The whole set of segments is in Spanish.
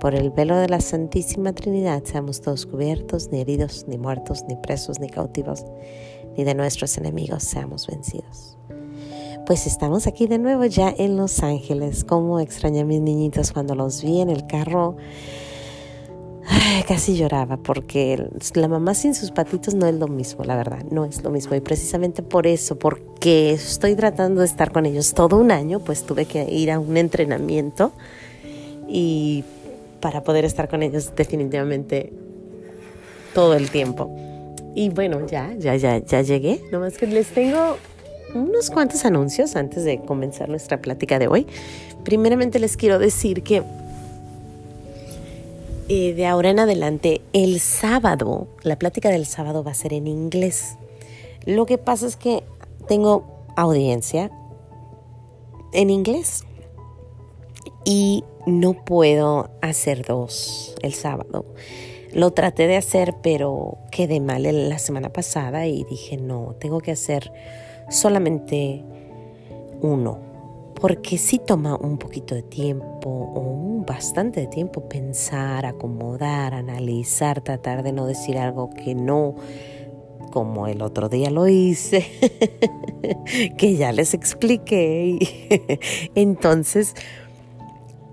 Por el velo de la Santísima Trinidad seamos todos cubiertos, ni heridos, ni muertos, ni presos, ni cautivos, ni de nuestros enemigos seamos vencidos. Pues estamos aquí de nuevo ya en Los Ángeles. Como extrañé a mis niñitos cuando los vi en el carro. casi lloraba porque la mamá sin sus patitos no es lo mismo, la verdad, no es lo mismo. Y precisamente por eso, porque estoy tratando de estar con ellos todo un año, pues tuve que ir a un entrenamiento y para poder estar con ellos definitivamente todo el tiempo. Y bueno, ya, ya, ya, ya llegué. Nomás que les tengo unos cuantos anuncios antes de comenzar nuestra plática de hoy. Primeramente les quiero decir que eh, de ahora en adelante, el sábado, la plática del sábado va a ser en inglés. Lo que pasa es que tengo audiencia en inglés y no puedo hacer dos el sábado. Lo traté de hacer, pero quedé mal la semana pasada y dije, no, tengo que hacer solamente uno. Porque sí toma un poquito de tiempo o bastante de tiempo pensar, acomodar, analizar, tratar de no decir algo que no, como el otro día lo hice, que ya les expliqué. Entonces,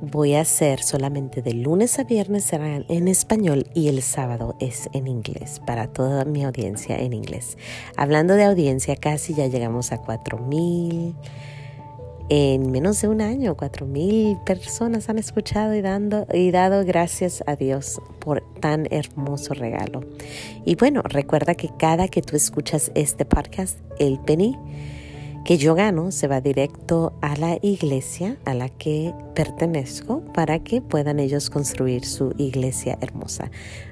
voy a hacer solamente de lunes a viernes será en español y el sábado es en inglés para toda mi audiencia en inglés. Hablando de audiencia, casi ya llegamos a 4000 en menos de un año, cuatro mil personas han escuchado y, dando, y dado gracias a Dios por tan hermoso regalo. Y bueno, recuerda que cada que tú escuchas este podcast, el penny que yo gano se va directo a la iglesia a la que pertenezco para que puedan ellos construir su iglesia hermosa.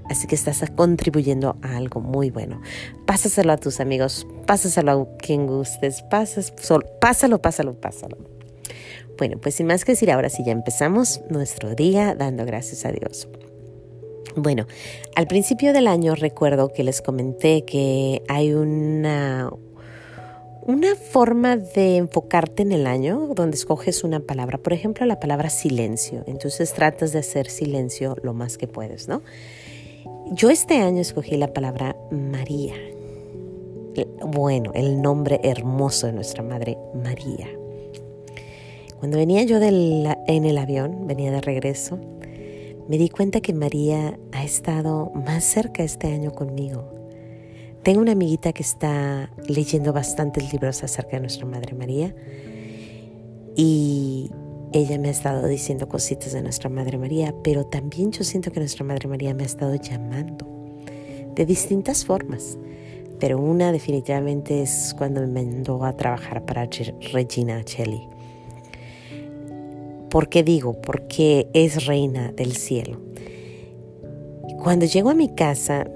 Así que estás contribuyendo a algo muy bueno. Pásaselo a tus amigos, pásaselo a quien gustes, pásalo, pásalo, pásalo. Bueno, pues sin más que decir, ahora sí ya empezamos nuestro día dando gracias a Dios. Bueno, al principio del año recuerdo que les comenté que hay una una forma de enfocarte en el año donde escoges una palabra, por ejemplo, la palabra silencio. Entonces tratas de hacer silencio lo más que puedes, ¿no? Yo este año escogí la palabra María. Bueno, el nombre hermoso de nuestra madre, María. Cuando venía yo en el avión, venía de regreso, me di cuenta que María ha estado más cerca este año conmigo tengo una amiguita que está leyendo bastantes libros acerca de nuestra Madre María y ella me ha estado diciendo cositas de nuestra Madre María, pero también yo siento que nuestra Madre María me ha estado llamando de distintas formas. Pero una definitivamente es cuando me mandó a trabajar para Regina Celli. ¿Por qué digo? Porque es reina del cielo. Cuando llego a mi casa,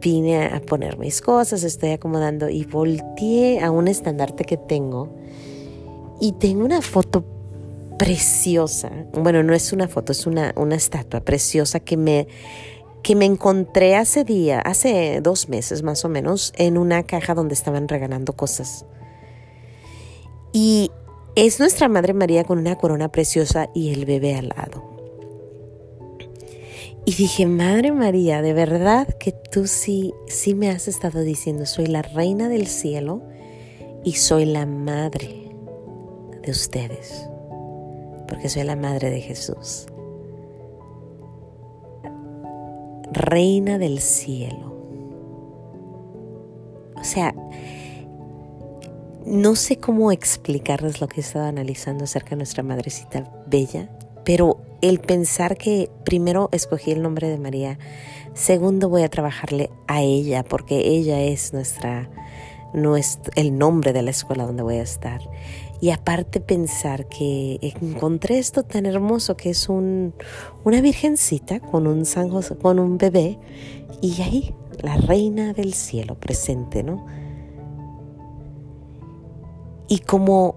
vine a poner mis cosas, estoy acomodando y volteé a un estandarte que tengo y tengo una foto preciosa. Bueno, no es una foto, es una, una estatua preciosa que me, que me encontré hace día, hace dos meses más o menos, en una caja donde estaban regalando cosas. Y es nuestra Madre María con una corona preciosa y el bebé al lado. Y dije, Madre María, de verdad que tú sí, sí me has estado diciendo, soy la reina del cielo y soy la madre de ustedes, porque soy la madre de Jesús. Reina del cielo. O sea, no sé cómo explicarles lo que he estado analizando acerca de nuestra madrecita bella, pero el pensar que primero escogí el nombre de María, segundo voy a trabajarle a ella porque ella es nuestra, nuestro, el nombre de la escuela donde voy a estar. Y aparte pensar que encontré esto tan hermoso que es un, una virgencita con un, con un bebé y ahí la reina del cielo presente, ¿no? Y como,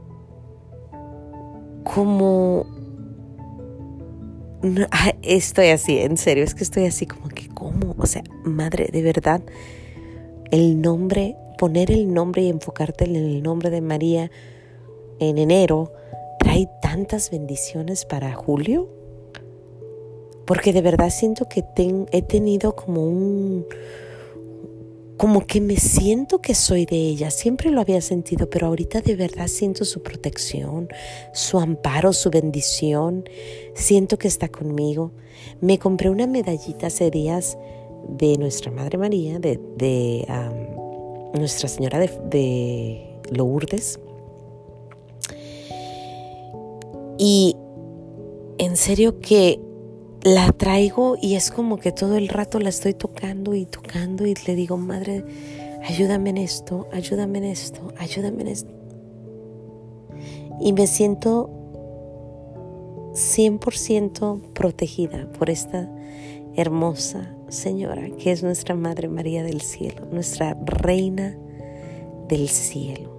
estoy así, en serio, es que estoy así como que, ¿cómo? O sea, madre, de verdad, el nombre, poner el nombre y enfocarte en el nombre de María en enero, trae tantas bendiciones para Julio porque de verdad siento que he tenido como un, como que me siento que soy de ella, siempre lo había sentido, pero ahorita de verdad siento su protección, su amparo, su bendición, siento que está conmigo. Me compré una medallita hace días de Nuestra Madre María, de, Nuestra Señora de, de Lourdes. Y en serio que la traigo y es como que todo el rato la estoy tocando y tocando y le digo, madre, ayúdame en esto, ayúdame en esto, ayúdame en esto. Y me siento 100% protegida por esta hermosa señora que es nuestra Madre María del Cielo, nuestra Reina del Cielo.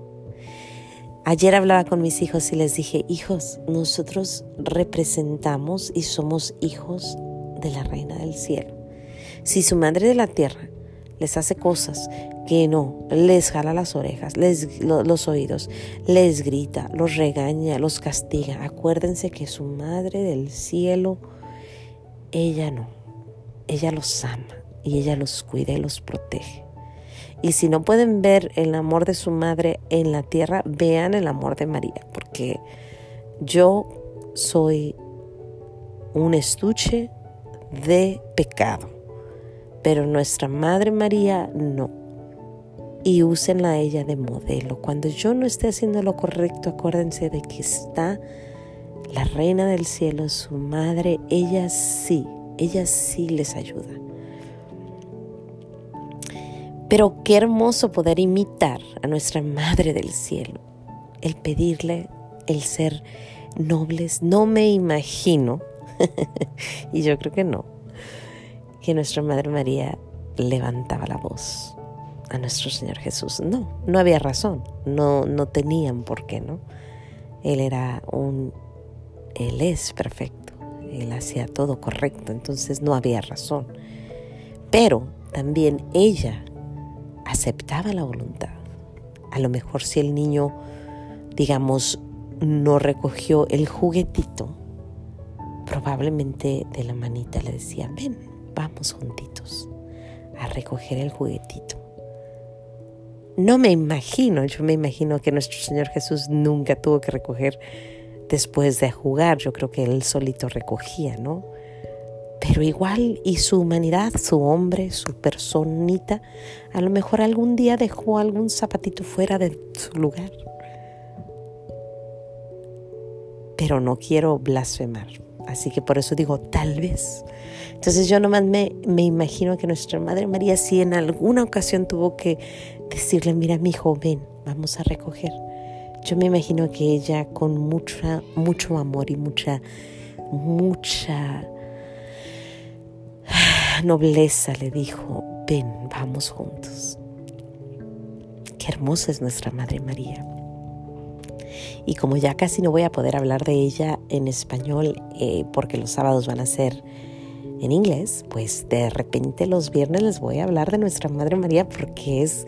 Ayer hablaba con mis hijos y les dije, hijos, nosotros representamos y somos hijos de la Reina del Cielo. Si su Madre de la Tierra les hace cosas que no, les jala las orejas, les, los oídos, les grita, los regaña, los castiga, acuérdense que su Madre del Cielo, ella no, ella los ama y ella los cuida y los protege. Y si no pueden ver el amor de su madre en la tierra, vean el amor de María, porque yo soy un estuche de pecado, pero nuestra Madre María no. Y úsenla a ella de modelo. Cuando yo no esté haciendo lo correcto, acuérdense de que está la Reina del Cielo, su Madre, ella sí, ella sí les ayuda. Pero qué hermoso poder imitar a nuestra Madre del Cielo, el pedirle el ser nobles. No me imagino, y yo creo que no, que nuestra Madre María levantaba la voz a nuestro Señor Jesús. No, no había razón, no, no tenían por qué, ¿no? Él era un, Él es perfecto, Él hacía todo correcto, entonces no había razón. Pero también ella aceptaba la voluntad. A lo mejor si el niño, digamos, no recogió el juguetito, probablemente de la manita le decía, ven, vamos juntitos a recoger el juguetito. No me imagino, yo me imagino que nuestro Señor Jesús nunca tuvo que recoger después de jugar, yo creo que él solito recogía, ¿no? Pero igual y su humanidad, su hombre, su personita, a lo mejor algún día dejó algún zapatito fuera de su lugar. Pero no quiero blasfemar. Así que por eso digo, tal vez. Entonces yo nomás me, me imagino que nuestra Madre María si en alguna ocasión tuvo que decirle, mira mi hijo, ven, vamos a recoger. Yo me imagino que ella con mucha, mucho amor y mucha, mucha nobleza le dijo, ven, vamos juntos. Qué hermosa es nuestra Madre María. Y como ya casi no voy a poder hablar de ella en español eh, porque los sábados van a ser en inglés, pues de repente los viernes les voy a hablar de nuestra Madre María porque es,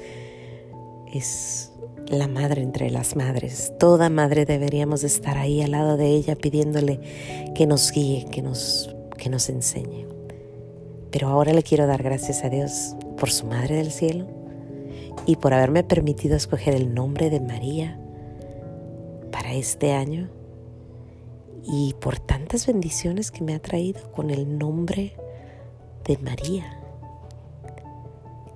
es la madre entre las madres. Toda madre deberíamos estar ahí al lado de ella pidiéndole que nos guíe, que nos, que nos enseñe. Pero ahora le quiero dar gracias a Dios por su Madre del Cielo y por haberme permitido escoger el nombre de María para este año y por tantas bendiciones que me ha traído con el nombre de María.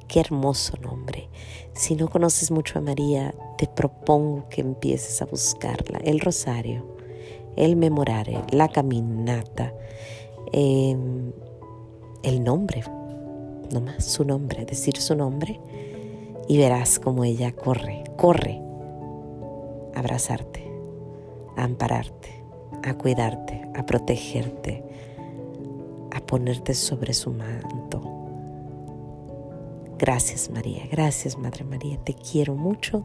Qué hermoso nombre. Si no conoces mucho a María, te propongo que empieces a buscarla. El rosario, el memorare, la caminata. Eh, el nombre, nomás su nombre, decir su nombre y verás como ella corre, corre a abrazarte, a ampararte, a cuidarte, a protegerte, a ponerte sobre su manto. Gracias María, gracias Madre María, te quiero mucho.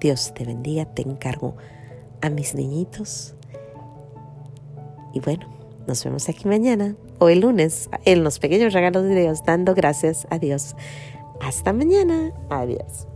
Dios te bendiga, te encargo a mis niñitos. Y bueno, nos vemos aquí mañana o el lunes en los pequeños regalos de Dios, dando gracias a Dios. Hasta mañana. Adiós.